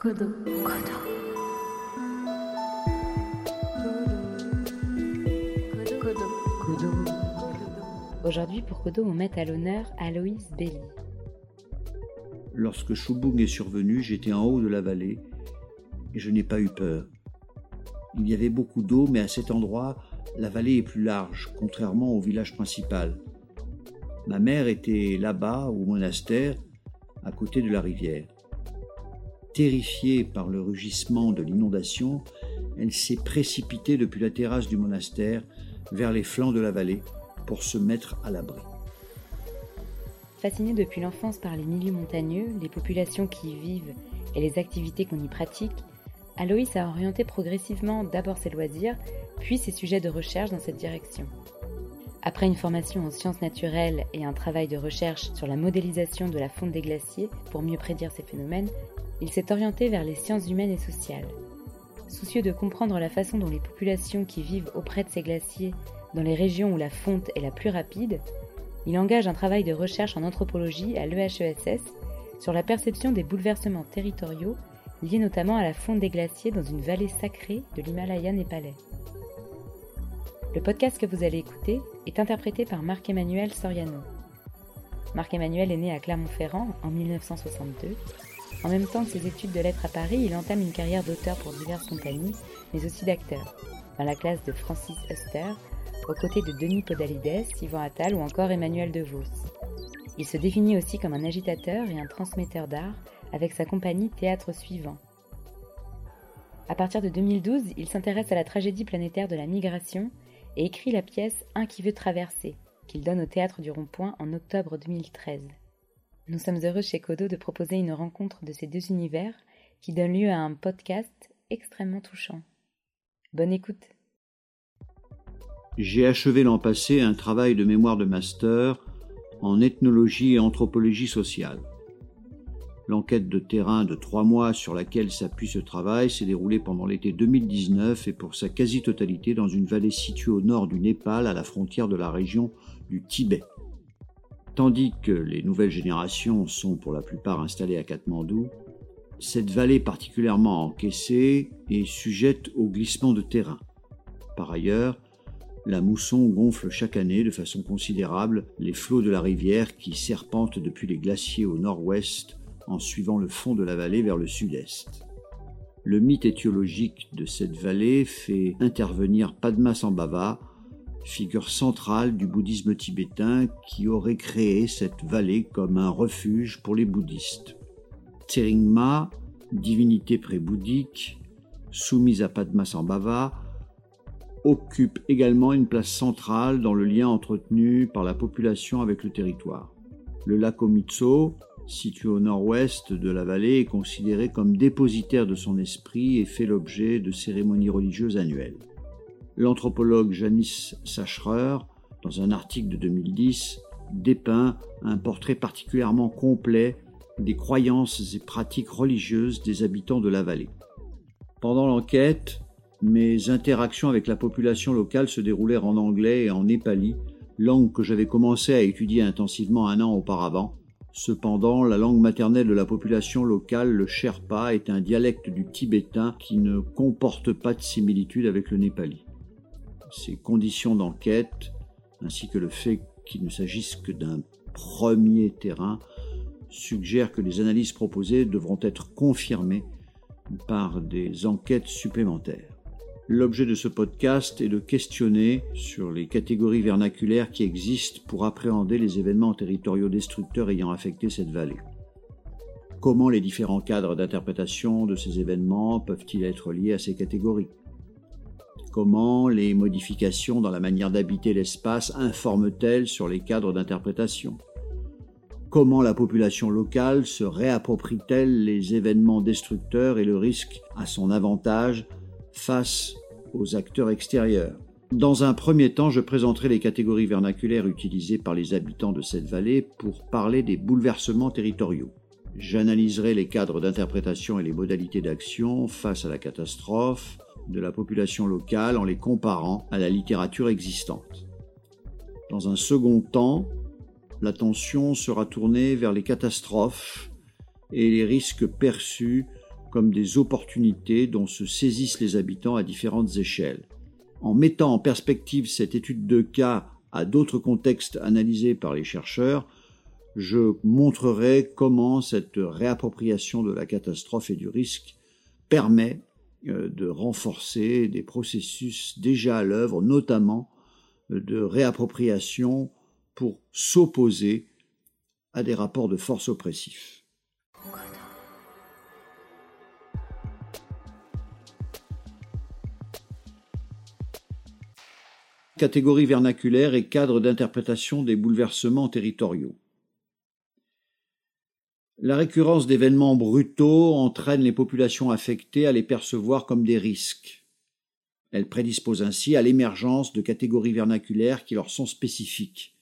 Kodo. Kodo. Kodo. Aujourd'hui, pour Kodo, on met à l'honneur Aloïs Belli. Lorsque Chubung est survenu, j'étais en haut de la vallée et je n'ai pas eu peur. Il y avait beaucoup d'eau, mais à cet endroit, la vallée est plus large, contrairement au village principal. Ma mère était là-bas, au monastère, à côté de la rivière. Terrifiée par le rugissement de l'inondation, elle s'est précipitée depuis la terrasse du monastère vers les flancs de la vallée pour se mettre à l'abri. Fascinée depuis l'enfance par les milieux montagneux, les populations qui y vivent et les activités qu'on y pratique, Aloïs a orienté progressivement d'abord ses loisirs, puis ses sujets de recherche dans cette direction. Après une formation en sciences naturelles et un travail de recherche sur la modélisation de la fonte des glaciers pour mieux prédire ces phénomènes, il s'est orienté vers les sciences humaines et sociales. Soucieux de comprendre la façon dont les populations qui vivent auprès de ces glaciers, dans les régions où la fonte est la plus rapide, il engage un travail de recherche en anthropologie à l'EHESS sur la perception des bouleversements territoriaux liés notamment à la fonte des glaciers dans une vallée sacrée de l'Himalaya népalais. Le podcast que vous allez écouter est interprété par Marc-Emmanuel Soriano. Marc-Emmanuel est né à Clermont-Ferrand en 1962 en même temps que ses études de lettres à Paris, il entame une carrière d'auteur pour diverses compagnies, mais aussi d'acteur, dans la classe de Francis Huster, aux côtés de Denis Podalides, Yvan Attal ou encore Emmanuel DeVos. Il se définit aussi comme un agitateur et un transmetteur d'art avec sa compagnie Théâtre Suivant. À partir de 2012, il s'intéresse à la tragédie planétaire de la migration et écrit la pièce Un qui veut traverser, qu'il donne au Théâtre du Rond-Point en octobre 2013. Nous sommes heureux chez Kodo de proposer une rencontre de ces deux univers qui donne lieu à un podcast extrêmement touchant. Bonne écoute. J'ai achevé l'an passé un travail de mémoire de master en ethnologie et anthropologie sociale. L'enquête de terrain de trois mois sur laquelle s'appuie ce travail s'est déroulée pendant l'été 2019 et pour sa quasi-totalité dans une vallée située au nord du Népal à la frontière de la région du Tibet. Tandis que les nouvelles générations sont pour la plupart installées à Katmandou, cette vallée particulièrement encaissée est sujette au glissement de terrain. Par ailleurs, la mousson gonfle chaque année de façon considérable les flots de la rivière qui serpentent depuis les glaciers au nord-ouest en suivant le fond de la vallée vers le sud-est. Le mythe étiologique de cette vallée fait intervenir Padmasambhava, figure centrale du bouddhisme tibétain qui aurait créé cette vallée comme un refuge pour les bouddhistes. Tseringma, divinité pré-bouddhique, soumise à Padmasambhava, occupe également une place centrale dans le lien entretenu par la population avec le territoire. Le lac Omitso, situé au nord-ouest de la vallée, est considéré comme dépositaire de son esprit et fait l'objet de cérémonies religieuses annuelles. L'anthropologue Janice Sacherer, dans un article de 2010, dépeint un portrait particulièrement complet des croyances et pratiques religieuses des habitants de la vallée. Pendant l'enquête, mes interactions avec la population locale se déroulèrent en anglais et en népali, langue que j'avais commencé à étudier intensivement un an auparavant. Cependant, la langue maternelle de la population locale, le Sherpa, est un dialecte du tibétain qui ne comporte pas de similitude avec le népali. Ces conditions d'enquête, ainsi que le fait qu'il ne s'agisse que d'un premier terrain, suggèrent que les analyses proposées devront être confirmées par des enquêtes supplémentaires. L'objet de ce podcast est de questionner sur les catégories vernaculaires qui existent pour appréhender les événements territoriaux destructeurs ayant affecté cette vallée. Comment les différents cadres d'interprétation de ces événements peuvent-ils être liés à ces catégories? Comment les modifications dans la manière d'habiter l'espace informent-elles sur les cadres d'interprétation? Comment la population locale se réapproprie-t-elle les événements destructeurs et le risque à son avantage face aux acteurs extérieurs? Dans un premier temps, je présenterai les catégories vernaculaires utilisées par les habitants de cette vallée pour parler des bouleversements territoriaux. J'analyserai les cadres d'interprétation et les modalités d'action face à la catastrophe, de la population locale en les comparant à la littérature existante. Dans un second temps, l'attention sera tournée vers les catastrophes et les risques perçus comme des opportunités dont se saisissent les habitants à différentes échelles. En mettant en perspective cette étude de cas à d'autres contextes analysés par les chercheurs, je montrerai comment cette réappropriation de la catastrophe et du risque permet de renforcer des processus déjà à l'œuvre, notamment euh, de réappropriation pour s'opposer à des rapports de force oppressifs. Catégorie vernaculaire et cadre d'interprétation des bouleversements territoriaux. La récurrence d'événements brutaux entraîne les populations affectées à les percevoir comme des risques. Elle prédispose ainsi à l'émergence de catégories vernaculaires qui leur sont spécifiques.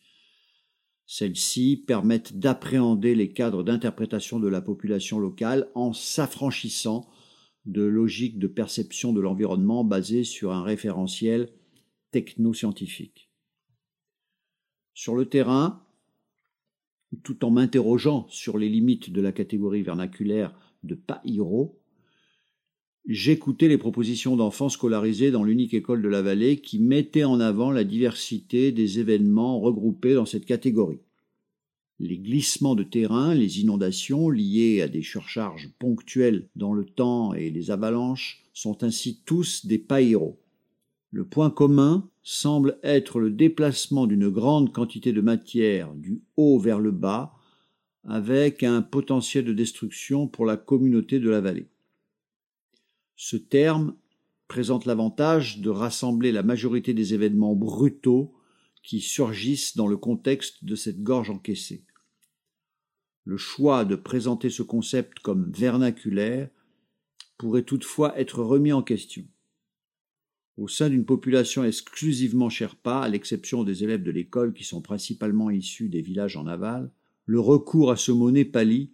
Celles-ci permettent d'appréhender les cadres d'interprétation de la population locale en s'affranchissant de logiques de perception de l'environnement basées sur un référentiel technoscientifique. Sur le terrain, tout en m'interrogeant sur les limites de la catégorie vernaculaire de Païro, j'écoutais les propositions d'enfants scolarisés dans l'unique école de la vallée qui mettaient en avant la diversité des événements regroupés dans cette catégorie. Les glissements de terrain, les inondations liées à des surcharges ponctuelles dans le temps et les avalanches sont ainsi tous des païros. Le point commun semble être le déplacement d'une grande quantité de matière du haut vers le bas, avec un potentiel de destruction pour la communauté de la vallée. Ce terme présente l'avantage de rassembler la majorité des événements brutaux qui surgissent dans le contexte de cette gorge encaissée. Le choix de présenter ce concept comme vernaculaire pourrait toutefois être remis en question au sein d'une population exclusivement Sherpa, à l'exception des élèves de l'école qui sont principalement issus des villages en aval, le recours à ce mot népali,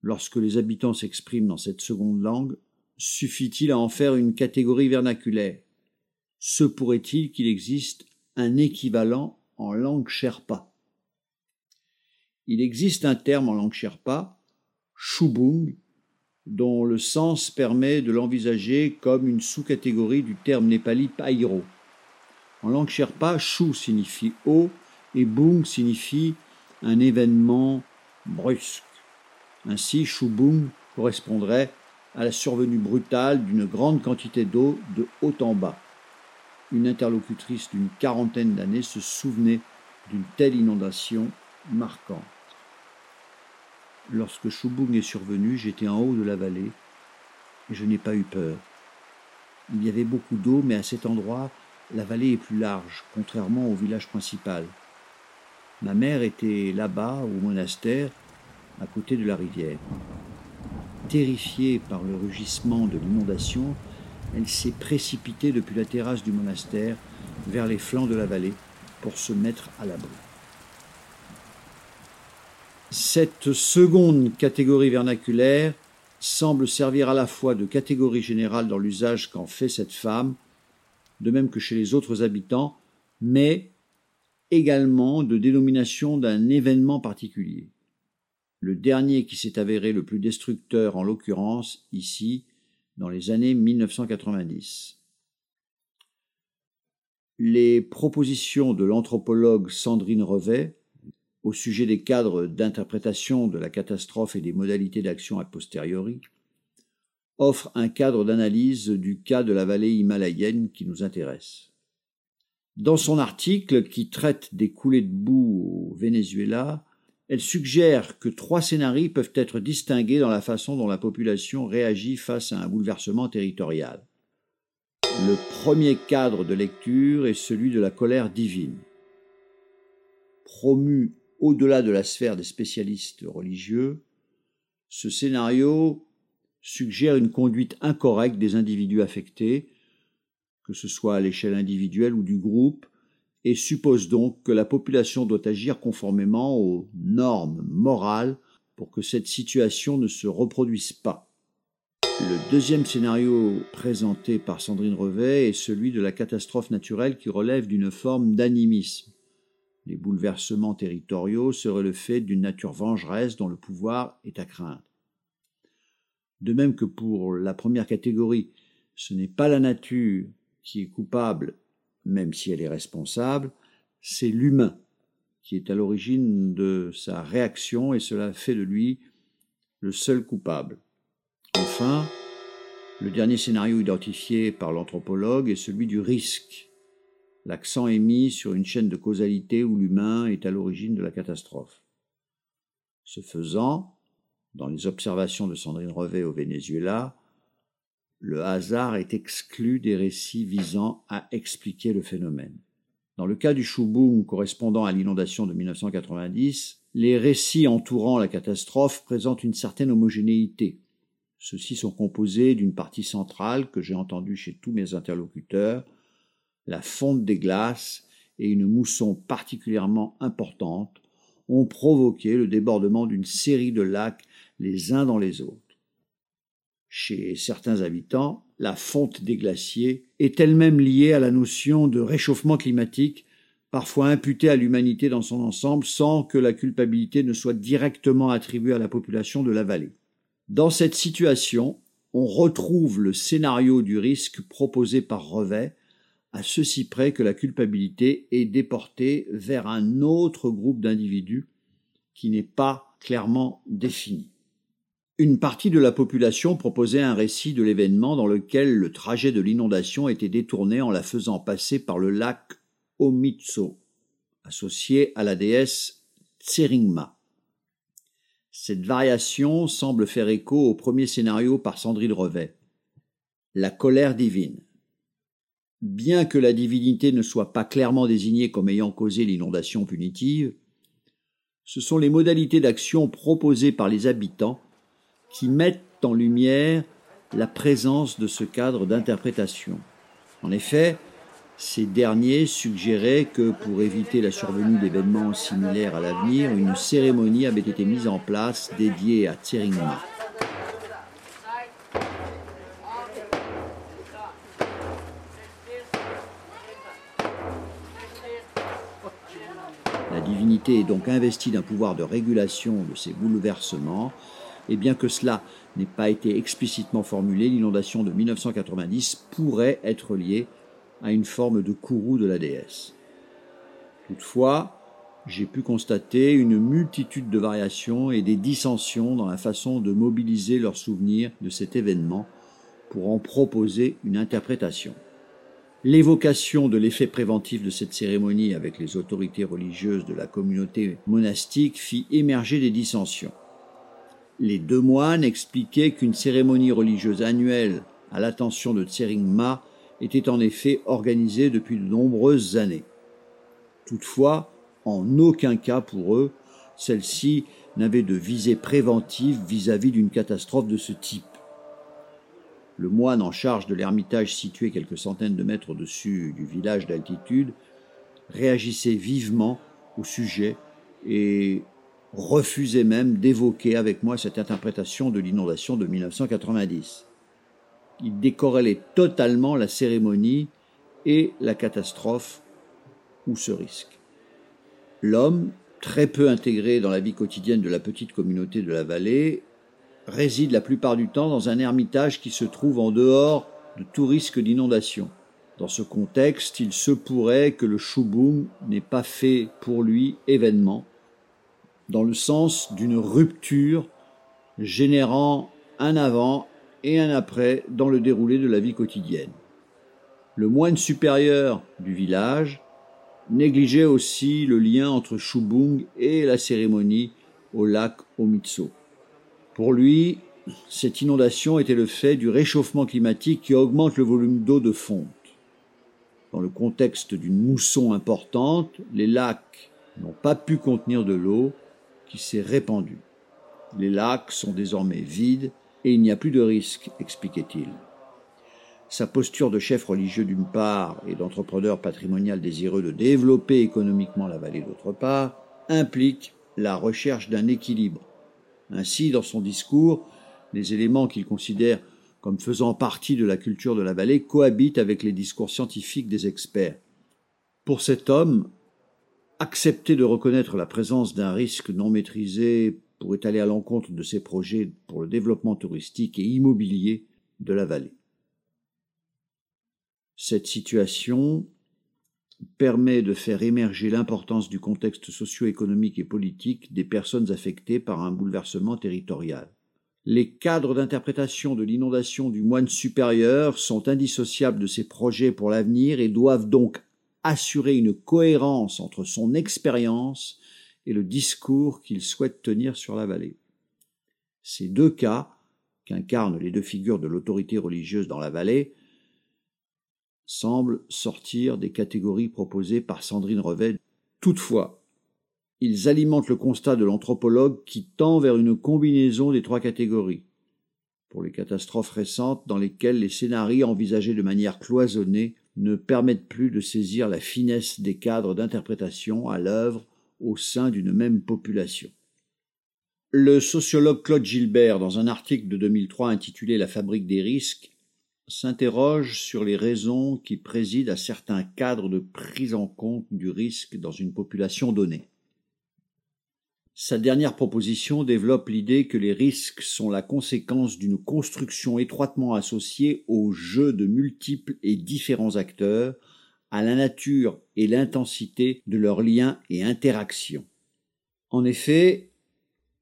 lorsque les habitants s'expriment dans cette seconde langue, suffit-il à en faire une catégorie vernaculaire? Se pourrait-il qu'il existe un équivalent en langue Sherpa? Il existe un terme en langue Sherpa, Shubung, dont le sens permet de l'envisager comme une sous-catégorie du terme népali païro. En langue sherpa, shu signifie haut et bung signifie un événement brusque. Ainsi, bung correspondrait à la survenue brutale d'une grande quantité d'eau de haut en bas. Une interlocutrice d'une quarantaine d'années se souvenait d'une telle inondation marquante. Lorsque Chubung est survenu, j'étais en haut de la vallée et je n'ai pas eu peur. Il y avait beaucoup d'eau, mais à cet endroit, la vallée est plus large, contrairement au village principal. Ma mère était là-bas, au monastère, à côté de la rivière. Terrifiée par le rugissement de l'inondation, elle s'est précipitée depuis la terrasse du monastère vers les flancs de la vallée pour se mettre à l'abri. Cette seconde catégorie vernaculaire semble servir à la fois de catégorie générale dans l'usage qu'en fait cette femme, de même que chez les autres habitants, mais également de dénomination d'un événement particulier. Le dernier qui s'est avéré le plus destructeur en l'occurrence ici dans les années 1990. Les propositions de l'anthropologue Sandrine Revet au sujet des cadres d'interprétation de la catastrophe et des modalités d'action a posteriori, offre un cadre d'analyse du cas de la vallée himalayenne qui nous intéresse. Dans son article qui traite des coulées de boue au Venezuela, elle suggère que trois scénarios peuvent être distingués dans la façon dont la population réagit face à un bouleversement territorial. Le premier cadre de lecture est celui de la colère divine. Promu au-delà de la sphère des spécialistes religieux, ce scénario suggère une conduite incorrecte des individus affectés, que ce soit à l'échelle individuelle ou du groupe, et suppose donc que la population doit agir conformément aux normes morales pour que cette situation ne se reproduise pas. Le deuxième scénario présenté par Sandrine Revet est celui de la catastrophe naturelle qui relève d'une forme d'animisme. Les bouleversements territoriaux seraient le fait d'une nature vengeresse dont le pouvoir est à craindre. De même que pour la première catégorie, ce n'est pas la nature qui est coupable, même si elle est responsable, c'est l'humain qui est à l'origine de sa réaction et cela fait de lui le seul coupable. Enfin, le dernier scénario identifié par l'anthropologue est celui du risque. L'accent est mis sur une chaîne de causalité où l'humain est à l'origine de la catastrophe. Ce faisant, dans les observations de Sandrine Revet au Venezuela, le hasard est exclu des récits visant à expliquer le phénomène. Dans le cas du Chouboum correspondant à l'inondation de 1990, les récits entourant la catastrophe présentent une certaine homogénéité. Ceux-ci sont composés d'une partie centrale que j'ai entendue chez tous mes interlocuteurs, la fonte des glaces et une mousson particulièrement importante ont provoqué le débordement d'une série de lacs les uns dans les autres. Chez certains habitants, la fonte des glaciers est elle-même liée à la notion de réchauffement climatique, parfois imputée à l'humanité dans son ensemble sans que la culpabilité ne soit directement attribuée à la population de la vallée. Dans cette situation, on retrouve le scénario du risque proposé par Revet, à ceci près que la culpabilité est déportée vers un autre groupe d'individus qui n'est pas clairement défini. Une partie de la population proposait un récit de l'événement dans lequel le trajet de l'inondation était détourné en la faisant passer par le lac Omitso, associé à la déesse Tseringma. Cette variation semble faire écho au premier scénario par Sandrine Revet. La colère divine. Bien que la divinité ne soit pas clairement désignée comme ayant causé l'inondation punitive, ce sont les modalités d'action proposées par les habitants qui mettent en lumière la présence de ce cadre d'interprétation. En effet, ces derniers suggéraient que pour éviter la survenue d'événements similaires à l'avenir, une cérémonie avait été mise en place dédiée à Tseringma. Est donc investie d'un pouvoir de régulation de ces bouleversements et bien que cela n'ait pas été explicitement formulé, l'inondation de 1990 pourrait être liée à une forme de courroux de la déesse. Toutefois, j'ai pu constater une multitude de variations et des dissensions dans la façon de mobiliser leurs souvenirs de cet événement pour en proposer une interprétation. L'évocation de l'effet préventif de cette cérémonie avec les autorités religieuses de la communauté monastique fit émerger des dissensions. Les deux moines expliquaient qu'une cérémonie religieuse annuelle à l'attention de Tseringma était en effet organisée depuis de nombreuses années. Toutefois, en aucun cas pour eux, celle-ci n'avait de visée préventive vis-à-vis d'une catastrophe de ce type. Le moine en charge de l'ermitage situé quelques centaines de mètres au-dessus du village d'altitude réagissait vivement au sujet et refusait même d'évoquer avec moi cette interprétation de l'inondation de 1990. Il décorrélait totalement la cérémonie et la catastrophe ou ce risque. L'homme, très peu intégré dans la vie quotidienne de la petite communauté de la vallée, réside la plupart du temps dans un ermitage qui se trouve en dehors de tout risque d'inondation. Dans ce contexte, il se pourrait que le chouboum n'ait pas fait pour lui événement dans le sens d'une rupture générant un avant et un après dans le déroulé de la vie quotidienne. Le moine supérieur du village négligeait aussi le lien entre Shubung et la cérémonie au lac Omitso. Pour lui, cette inondation était le fait du réchauffement climatique qui augmente le volume d'eau de fonte. Dans le contexte d'une mousson importante, les lacs n'ont pas pu contenir de l'eau qui s'est répandu. Les lacs sont désormais vides et il n'y a plus de risque, expliquait-il. Sa posture de chef religieux d'une part et d'entrepreneur patrimonial désireux de développer économiquement la vallée d'autre part implique la recherche d'un équilibre. Ainsi, dans son discours, les éléments qu'il considère comme faisant partie de la culture de la vallée cohabitent avec les discours scientifiques des experts. Pour cet homme, accepter de reconnaître la présence d'un risque non maîtrisé pourrait aller à l'encontre de ses projets pour le développement touristique et immobilier de la vallée. Cette situation permet de faire émerger l'importance du contexte socio-économique et politique des personnes affectées par un bouleversement territorial. Les cadres d'interprétation de l'inondation du moine supérieur sont indissociables de ses projets pour l'avenir et doivent donc assurer une cohérence entre son expérience et le discours qu'il souhaite tenir sur la vallée. Ces deux cas, qu'incarnent les deux figures de l'autorité religieuse dans la vallée, semblent sortir des catégories proposées par Sandrine Revet. Toutefois, ils alimentent le constat de l'anthropologue qui tend vers une combinaison des trois catégories. Pour les catastrophes récentes dans lesquelles les scénarios envisagés de manière cloisonnée ne permettent plus de saisir la finesse des cadres d'interprétation à l'œuvre au sein d'une même population. Le sociologue Claude Gilbert, dans un article de 2003 intitulé La fabrique des risques, s'interroge sur les raisons qui président à certains cadres de prise en compte du risque dans une population donnée. Sa dernière proposition développe l'idée que les risques sont la conséquence d'une construction étroitement associée au jeu de multiples et différents acteurs, à la nature et l'intensité de leurs liens et interactions. En effet,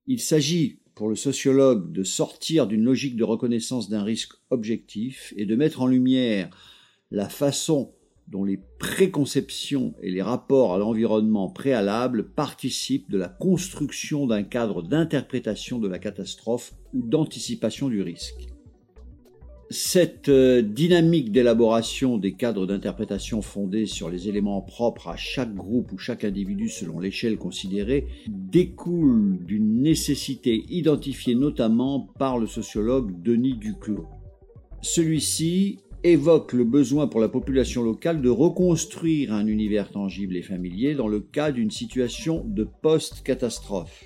il s'agit pour le sociologue de sortir d'une logique de reconnaissance d'un risque objectif et de mettre en lumière la façon dont les préconceptions et les rapports à l'environnement préalables participent de la construction d'un cadre d'interprétation de la catastrophe ou d'anticipation du risque. Cette euh, dynamique d'élaboration des cadres d'interprétation fondés sur les éléments propres à chaque groupe ou chaque individu selon l'échelle considérée découle d'une nécessité identifiée notamment par le sociologue Denis Duclos. Celui-ci évoque le besoin pour la population locale de reconstruire un univers tangible et familier dans le cas d'une situation de post-catastrophe.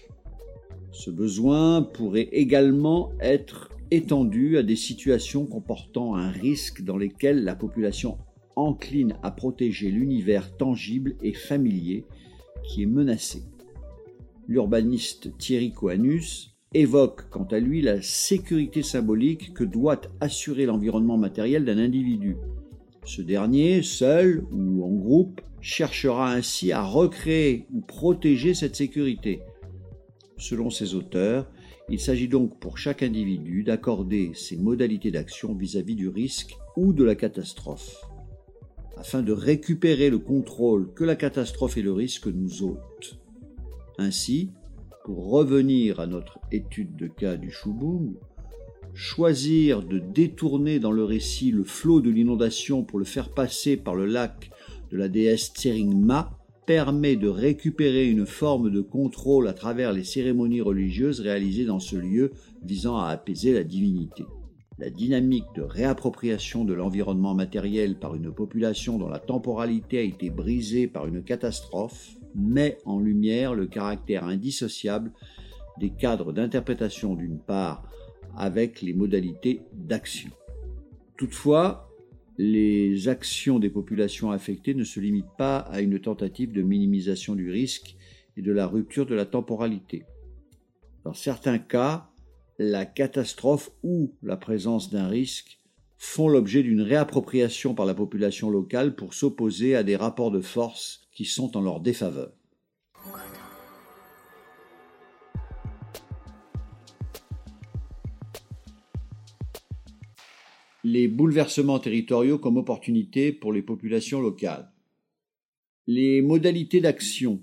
Ce besoin pourrait également être étendu à des situations comportant un risque dans lesquelles la population encline à protéger l'univers tangible et familier qui est menacé. L'urbaniste Thierry Coanus évoque quant à lui la sécurité symbolique que doit assurer l'environnement matériel d'un individu. Ce dernier, seul ou en groupe, cherchera ainsi à recréer ou protéger cette sécurité. Selon ses auteurs, il s'agit donc pour chaque individu d'accorder ses modalités d'action vis-à-vis du risque ou de la catastrophe, afin de récupérer le contrôle que la catastrophe et le risque nous ôtent. Ainsi, pour revenir à notre étude de cas du Chubung, choisir de détourner dans le récit le flot de l'inondation pour le faire passer par le lac de la déesse Tseringma permet de récupérer une forme de contrôle à travers les cérémonies religieuses réalisées dans ce lieu visant à apaiser la divinité. La dynamique de réappropriation de l'environnement matériel par une population dont la temporalité a été brisée par une catastrophe met en lumière le caractère indissociable des cadres d'interprétation d'une part avec les modalités d'action. Toutefois, les actions des populations affectées ne se limitent pas à une tentative de minimisation du risque et de la rupture de la temporalité. Dans certains cas, la catastrophe ou la présence d'un risque font l'objet d'une réappropriation par la population locale pour s'opposer à des rapports de force qui sont en leur défaveur. Les bouleversements territoriaux comme opportunité pour les populations locales. Les modalités d'action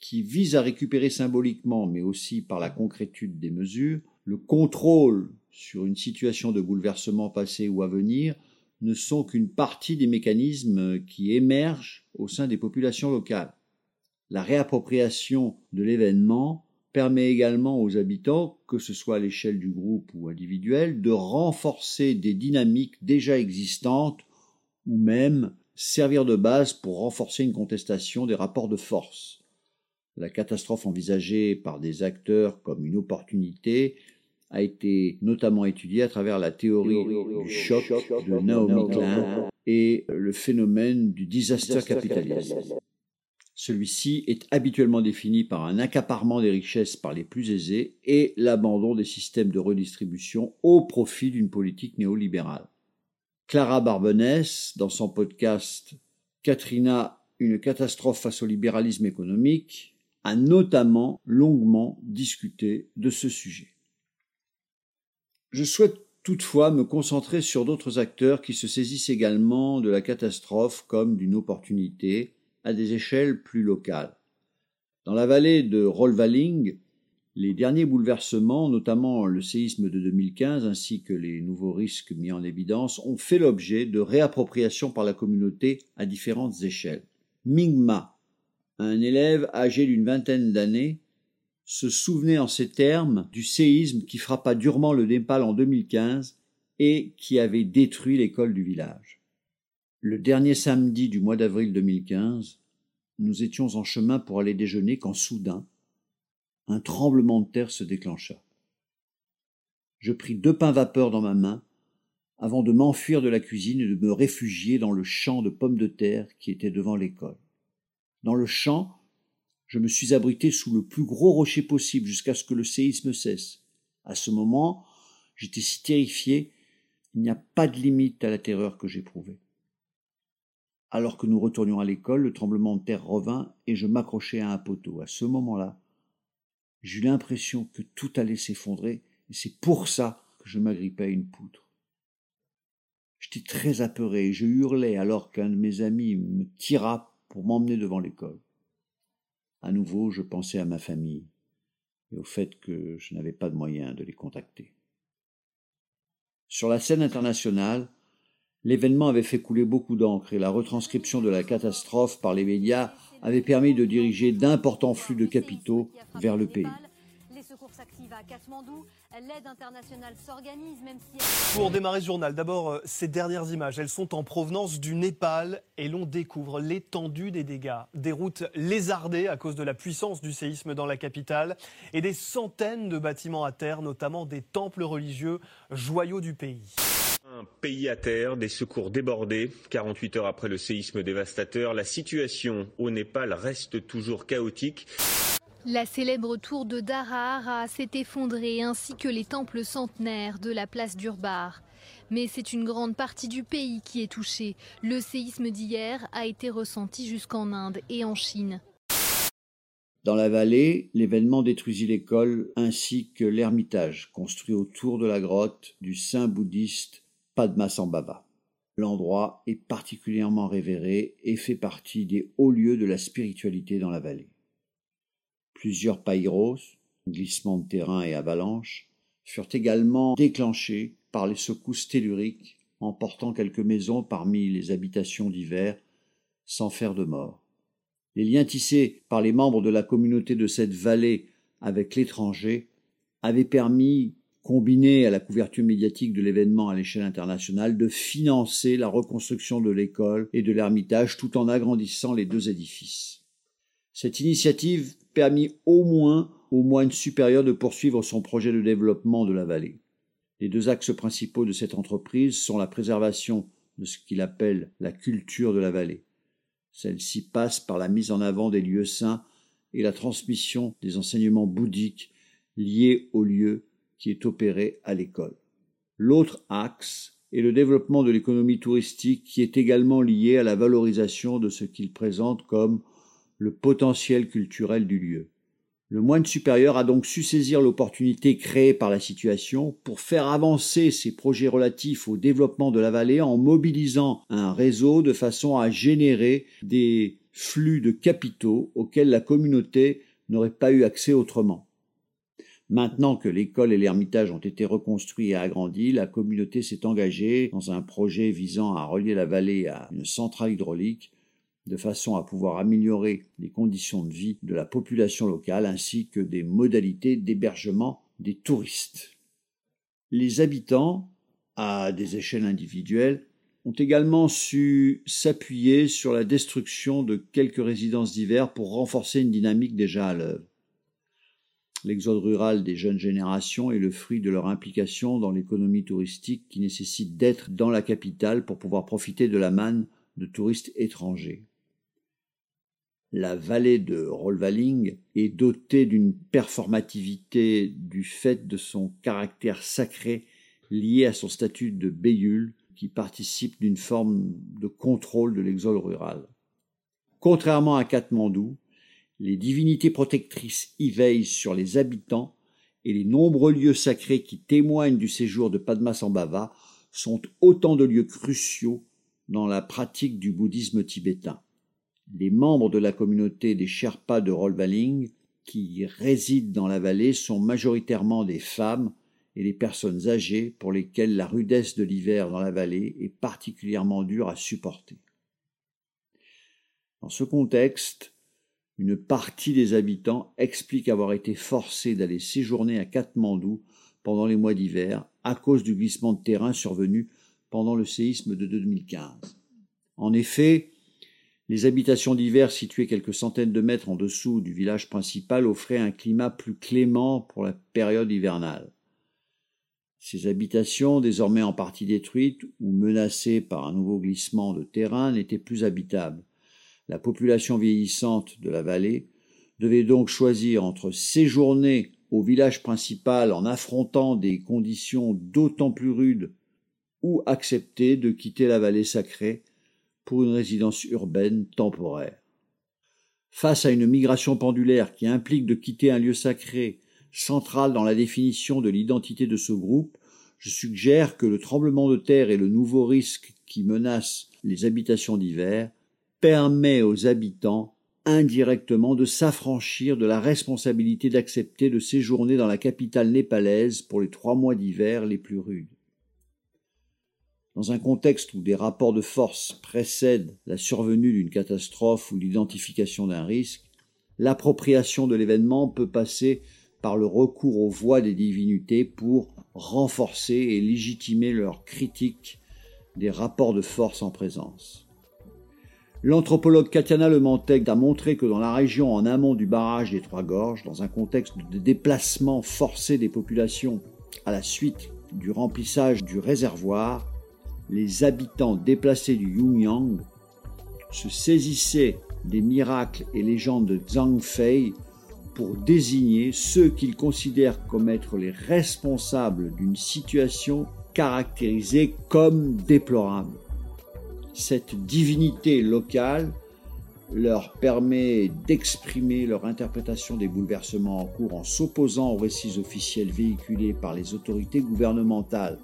qui visent à récupérer symboliquement, mais aussi par la concrétude des mesures, le contrôle sur une situation de bouleversement passé ou à venir ne sont qu'une partie des mécanismes qui émergent au sein des populations locales. La réappropriation de l'événement permet également aux habitants, que ce soit à l'échelle du groupe ou individuel, de renforcer des dynamiques déjà existantes ou même servir de base pour renforcer une contestation des rapports de force. La catastrophe envisagée par des acteurs comme une opportunité a été notamment étudiée à travers la théorie du choc de Naomi Klein et le phénomène du disaster capitalisme. Celui-ci est habituellement défini par un accaparement des richesses par les plus aisés et l'abandon des systèmes de redistribution au profit d'une politique néolibérale. Clara Barbenès, dans son podcast Katrina, une catastrophe face au libéralisme économique, a notamment longuement discuté de ce sujet. Je souhaite toutefois me concentrer sur d'autres acteurs qui se saisissent également de la catastrophe comme d'une opportunité à des échelles plus locales. Dans la vallée de Rolvaling, les derniers bouleversements, notamment le séisme de 2015 ainsi que les nouveaux risques mis en évidence, ont fait l'objet de réappropriation par la communauté à différentes échelles. Mingma, un élève âgé d'une vingtaine d'années, se souvenait en ces termes du séisme qui frappa durement le Népal en 2015 et qui avait détruit l'école du village. Le dernier samedi du mois d'avril 2015, nous étions en chemin pour aller déjeuner quand soudain, un tremblement de terre se déclencha. Je pris deux pains vapeur dans ma main avant de m'enfuir de la cuisine et de me réfugier dans le champ de pommes de terre qui était devant l'école. Dans le champ, je me suis abrité sous le plus gros rocher possible jusqu'à ce que le séisme cesse. À ce moment, j'étais si terrifié, il n'y a pas de limite à la terreur que j'éprouvais. Alors que nous retournions à l'école, le tremblement de terre revint et je m'accrochai à un poteau. À ce moment-là, J'eus l'impression que tout allait s'effondrer, et c'est pour ça que je m'agrippais à une poutre. J'étais très apeuré et je hurlais alors qu'un de mes amis me tira pour m'emmener devant l'école. À nouveau, je pensais à ma famille et au fait que je n'avais pas de moyen de les contacter. Sur la scène internationale, l'événement avait fait couler beaucoup d'encre et la retranscription de la catastrophe par les médias avait permis de diriger d'importants flux de capitaux vers le pays. Pour démarrer ce journal, d'abord euh, ces dernières images, elles sont en provenance du Népal et l'on découvre l'étendue des dégâts. Des routes lézardées à cause de la puissance du séisme dans la capitale et des centaines de bâtiments à terre, notamment des temples religieux, joyaux du pays. Un pays à terre, des secours débordés. 48 heures après le séisme dévastateur, la situation au Népal reste toujours chaotique. La célèbre tour de Dharahara s'est effondrée ainsi que les temples centenaires de la place d'Urbar. Mais c'est une grande partie du pays qui est touchée. Le séisme d'hier a été ressenti jusqu'en Inde et en Chine. Dans la vallée, l'événement détruisit l'école ainsi que l'ermitage construit autour de la grotte du saint bouddhiste Padmasambhava. L'endroit est particulièrement révéré et fait partie des hauts lieux de la spiritualité dans la vallée. Plusieurs païros, glissements de terrain et avalanches, furent également déclenchés par les secousses telluriques, emportant quelques maisons parmi les habitations d'hiver, sans faire de mort. Les liens tissés par les membres de la communauté de cette vallée avec l'étranger avaient permis combiné à la couverture médiatique de l'événement à l'échelle internationale, de financer la reconstruction de l'école et de l'ermitage tout en agrandissant les deux édifices. Cette initiative permit au moins au moine supérieur de poursuivre son projet de développement de la vallée. Les deux axes principaux de cette entreprise sont la préservation de ce qu'il appelle la culture de la vallée. Celle-ci passe par la mise en avant des lieux saints et la transmission des enseignements bouddhiques liés aux lieux qui est opéré à l'école. L'autre axe est le développement de l'économie touristique qui est également lié à la valorisation de ce qu'il présente comme le potentiel culturel du lieu. Le moine supérieur a donc su saisir l'opportunité créée par la situation pour faire avancer ses projets relatifs au développement de la vallée en mobilisant un réseau de façon à générer des flux de capitaux auxquels la communauté n'aurait pas eu accès autrement. Maintenant que l'école et l'ermitage ont été reconstruits et agrandis, la communauté s'est engagée dans un projet visant à relier la vallée à une centrale hydraulique de façon à pouvoir améliorer les conditions de vie de la population locale ainsi que des modalités d'hébergement des touristes. Les habitants, à des échelles individuelles, ont également su s'appuyer sur la destruction de quelques résidences d'hiver pour renforcer une dynamique déjà à l'œuvre. L'exode rural des jeunes générations est le fruit de leur implication dans l'économie touristique qui nécessite d'être dans la capitale pour pouvoir profiter de la manne de touristes étrangers. La vallée de Rolvaling est dotée d'une performativité du fait de son caractère sacré lié à son statut de Béyul qui participe d'une forme de contrôle de l'exode rural. Contrairement à Katmandou, les divinités protectrices y veillent sur les habitants et les nombreux lieux sacrés qui témoignent du séjour de Padmasambhava sont autant de lieux cruciaux dans la pratique du bouddhisme tibétain. Les membres de la communauté des Sherpas de Rolvaling qui résident dans la vallée sont majoritairement des femmes et des personnes âgées pour lesquelles la rudesse de l'hiver dans la vallée est particulièrement dure à supporter. Dans ce contexte, une partie des habitants explique avoir été forcés d'aller séjourner à Katmandou pendant les mois d'hiver à cause du glissement de terrain survenu pendant le séisme de 2015. En effet, les habitations d'hiver situées quelques centaines de mètres en dessous du village principal offraient un climat plus clément pour la période hivernale. Ces habitations, désormais en partie détruites ou menacées par un nouveau glissement de terrain, n'étaient plus habitables. La population vieillissante de la vallée devait donc choisir entre séjourner au village principal en affrontant des conditions d'autant plus rudes ou accepter de quitter la vallée sacrée pour une résidence urbaine temporaire. Face à une migration pendulaire qui implique de quitter un lieu sacré central dans la définition de l'identité de ce groupe, je suggère que le tremblement de terre et le nouveau risque qui menace les habitations d'hiver permet aux habitants indirectement de s'affranchir de la responsabilité d'accepter de séjourner dans la capitale népalaise pour les trois mois d'hiver les plus rudes. Dans un contexte où des rapports de force précèdent la survenue d'une catastrophe ou l'identification d'un risque, l'appropriation de l'événement peut passer par le recours aux voix des divinités pour renforcer et légitimer leur critique des rapports de force en présence. L'anthropologue Katiana Lementec a montré que dans la région en amont du barrage des Trois Gorges, dans un contexte de déplacement forcé des populations à la suite du remplissage du réservoir, les habitants déplacés du Yungyang se saisissaient des miracles et légendes de Zhang Fei pour désigner ceux qu'ils considèrent comme être les responsables d'une situation caractérisée comme déplorable cette divinité locale leur permet d'exprimer leur interprétation des bouleversements en cours en s'opposant aux récits officiels véhiculés par les autorités gouvernementales.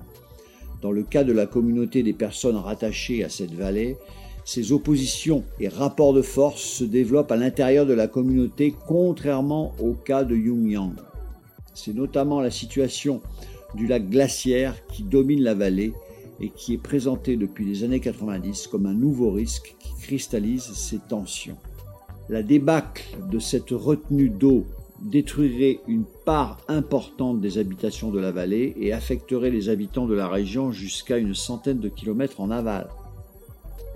Dans le cas de la communauté des personnes rattachées à cette vallée, ces oppositions et rapports de force se développent à l'intérieur de la communauté contrairement au cas de Yungyang. C'est notamment la situation du lac glaciaire qui domine la vallée et qui est présenté depuis les années 90 comme un nouveau risque qui cristallise ces tensions. La débâcle de cette retenue d'eau détruirait une part importante des habitations de la vallée et affecterait les habitants de la région jusqu'à une centaine de kilomètres en aval.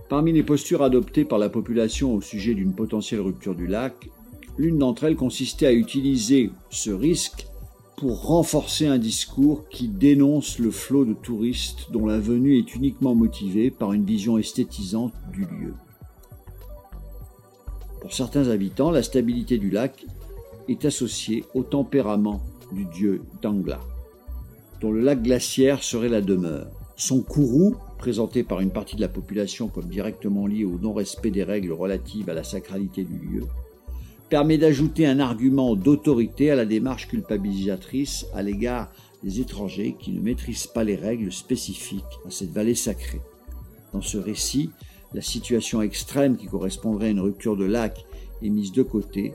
Parmi les postures adoptées par la population au sujet d'une potentielle rupture du lac, l'une d'entre elles consistait à utiliser ce risque pour renforcer un discours qui dénonce le flot de touristes dont la venue est uniquement motivée par une vision esthétisante du lieu. Pour certains habitants, la stabilité du lac est associée au tempérament du dieu Dangla, dont le lac glaciaire serait la demeure. Son courroux, présenté par une partie de la population comme directement lié au non-respect des règles relatives à la sacralité du lieu, permet d'ajouter un argument d'autorité à la démarche culpabilisatrice à l'égard des étrangers qui ne maîtrisent pas les règles spécifiques à cette vallée sacrée. Dans ce récit, la situation extrême qui correspondrait à une rupture de lac est mise de côté,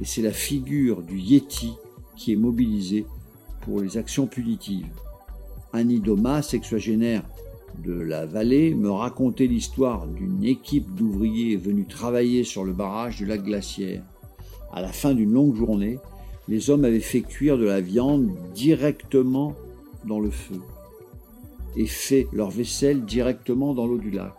et c'est la figure du Yeti qui est mobilisée pour les actions punitives. Annie Doma, sexuagénaire de la vallée, me racontait l'histoire d'une équipe d'ouvriers venus travailler sur le barrage du lac glaciaire. À la fin d'une longue journée, les hommes avaient fait cuire de la viande directement dans le feu et fait leur vaisselle directement dans l'eau du lac.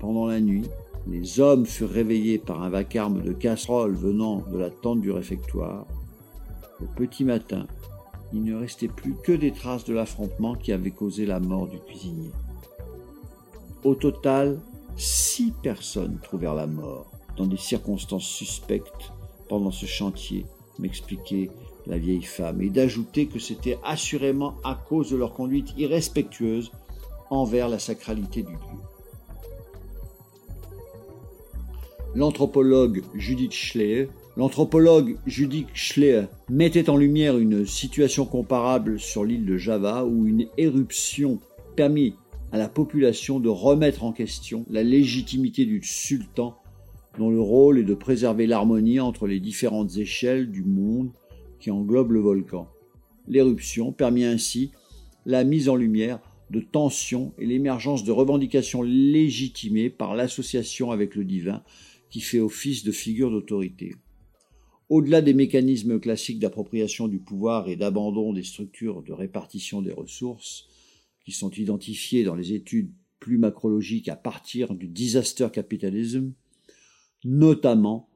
Pendant la nuit, les hommes furent réveillés par un vacarme de casseroles venant de la tente du réfectoire. Au petit matin, il ne restait plus que des traces de l'affrontement qui avait causé la mort du cuisinier. Au total, six personnes trouvèrent la mort dans des circonstances suspectes pendant ce chantier, m'expliquait la vieille femme, et d'ajouter que c'était assurément à cause de leur conduite irrespectueuse envers la sacralité du lieu. L'anthropologue Judith Schleer L'anthropologue Judith mettait en lumière une situation comparable sur l'île de Java où une éruption permit à la population de remettre en question la légitimité du sultan dont le rôle est de préserver l'harmonie entre les différentes échelles du monde qui englobe le volcan. L'éruption permit ainsi la mise en lumière de tensions et l'émergence de revendications légitimées par l'association avec le divin qui fait office de figure d'autorité. Au-delà des mécanismes classiques d'appropriation du pouvoir et d'abandon des structures de répartition des ressources, qui sont identifiés dans les études plus macrologiques à partir du disaster capitalism, notamment,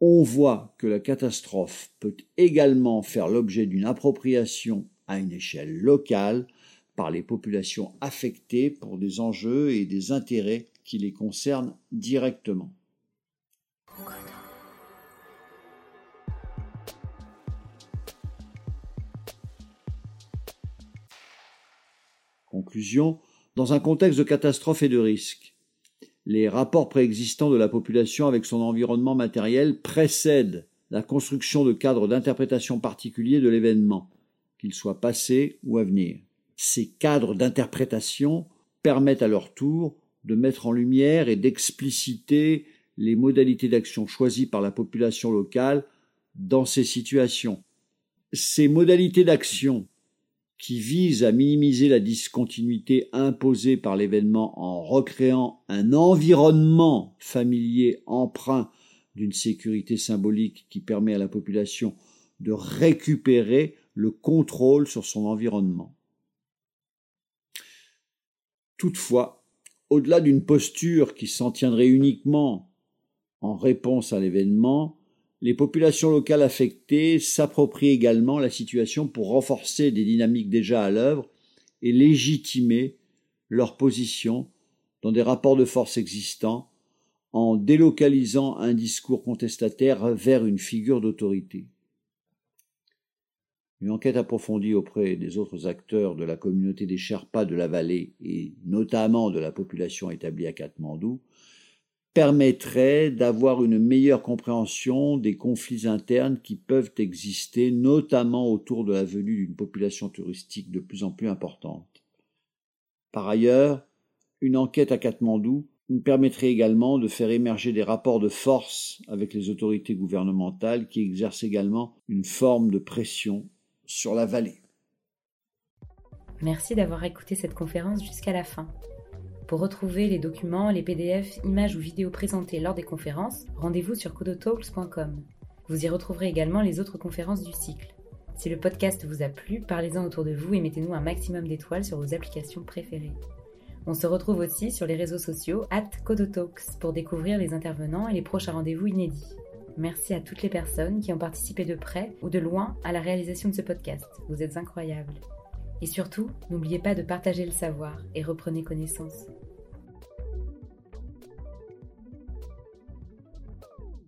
on voit que la catastrophe peut également faire l'objet d'une appropriation à une échelle locale par les populations affectées pour des enjeux et des intérêts qui les concernent directement. Conclusion, dans un contexte de catastrophe et de risque, les rapports préexistants de la population avec son environnement matériel précèdent la construction de cadres d'interprétation particuliers de l'événement, qu'il soit passé ou à venir. Ces cadres d'interprétation permettent à leur tour de mettre en lumière et d'expliciter les modalités d'action choisies par la population locale dans ces situations. Ces modalités d'action qui vise à minimiser la discontinuité imposée par l'événement en recréant un environnement familier empreint d'une sécurité symbolique qui permet à la population de récupérer le contrôle sur son environnement. Toutefois, au-delà d'une posture qui s'en tiendrait uniquement en réponse à l'événement, les populations locales affectées s'approprient également la situation pour renforcer des dynamiques déjà à l'œuvre et légitimer leur position dans des rapports de force existants en délocalisant un discours contestataire vers une figure d'autorité. Une enquête approfondie auprès des autres acteurs de la communauté des Sherpas de la vallée et notamment de la population établie à Katmandou permettrait d'avoir une meilleure compréhension des conflits internes qui peuvent exister, notamment autour de la venue d'une population touristique de plus en plus importante. Par ailleurs, une enquête à Katmandou nous permettrait également de faire émerger des rapports de force avec les autorités gouvernementales qui exercent également une forme de pression sur la vallée. Merci d'avoir écouté cette conférence jusqu'à la fin. Pour retrouver les documents, les PDF, images ou vidéos présentées lors des conférences, rendez-vous sur codotalks.com. Vous y retrouverez également les autres conférences du cycle. Si le podcast vous a plu, parlez-en autour de vous et mettez-nous un maximum d'étoiles sur vos applications préférées. On se retrouve aussi sur les réseaux sociaux at Codotalks pour découvrir les intervenants et les prochains rendez-vous inédits. Merci à toutes les personnes qui ont participé de près ou de loin à la réalisation de ce podcast. Vous êtes incroyables. Et surtout, n'oubliez pas de partager le savoir et reprenez connaissance.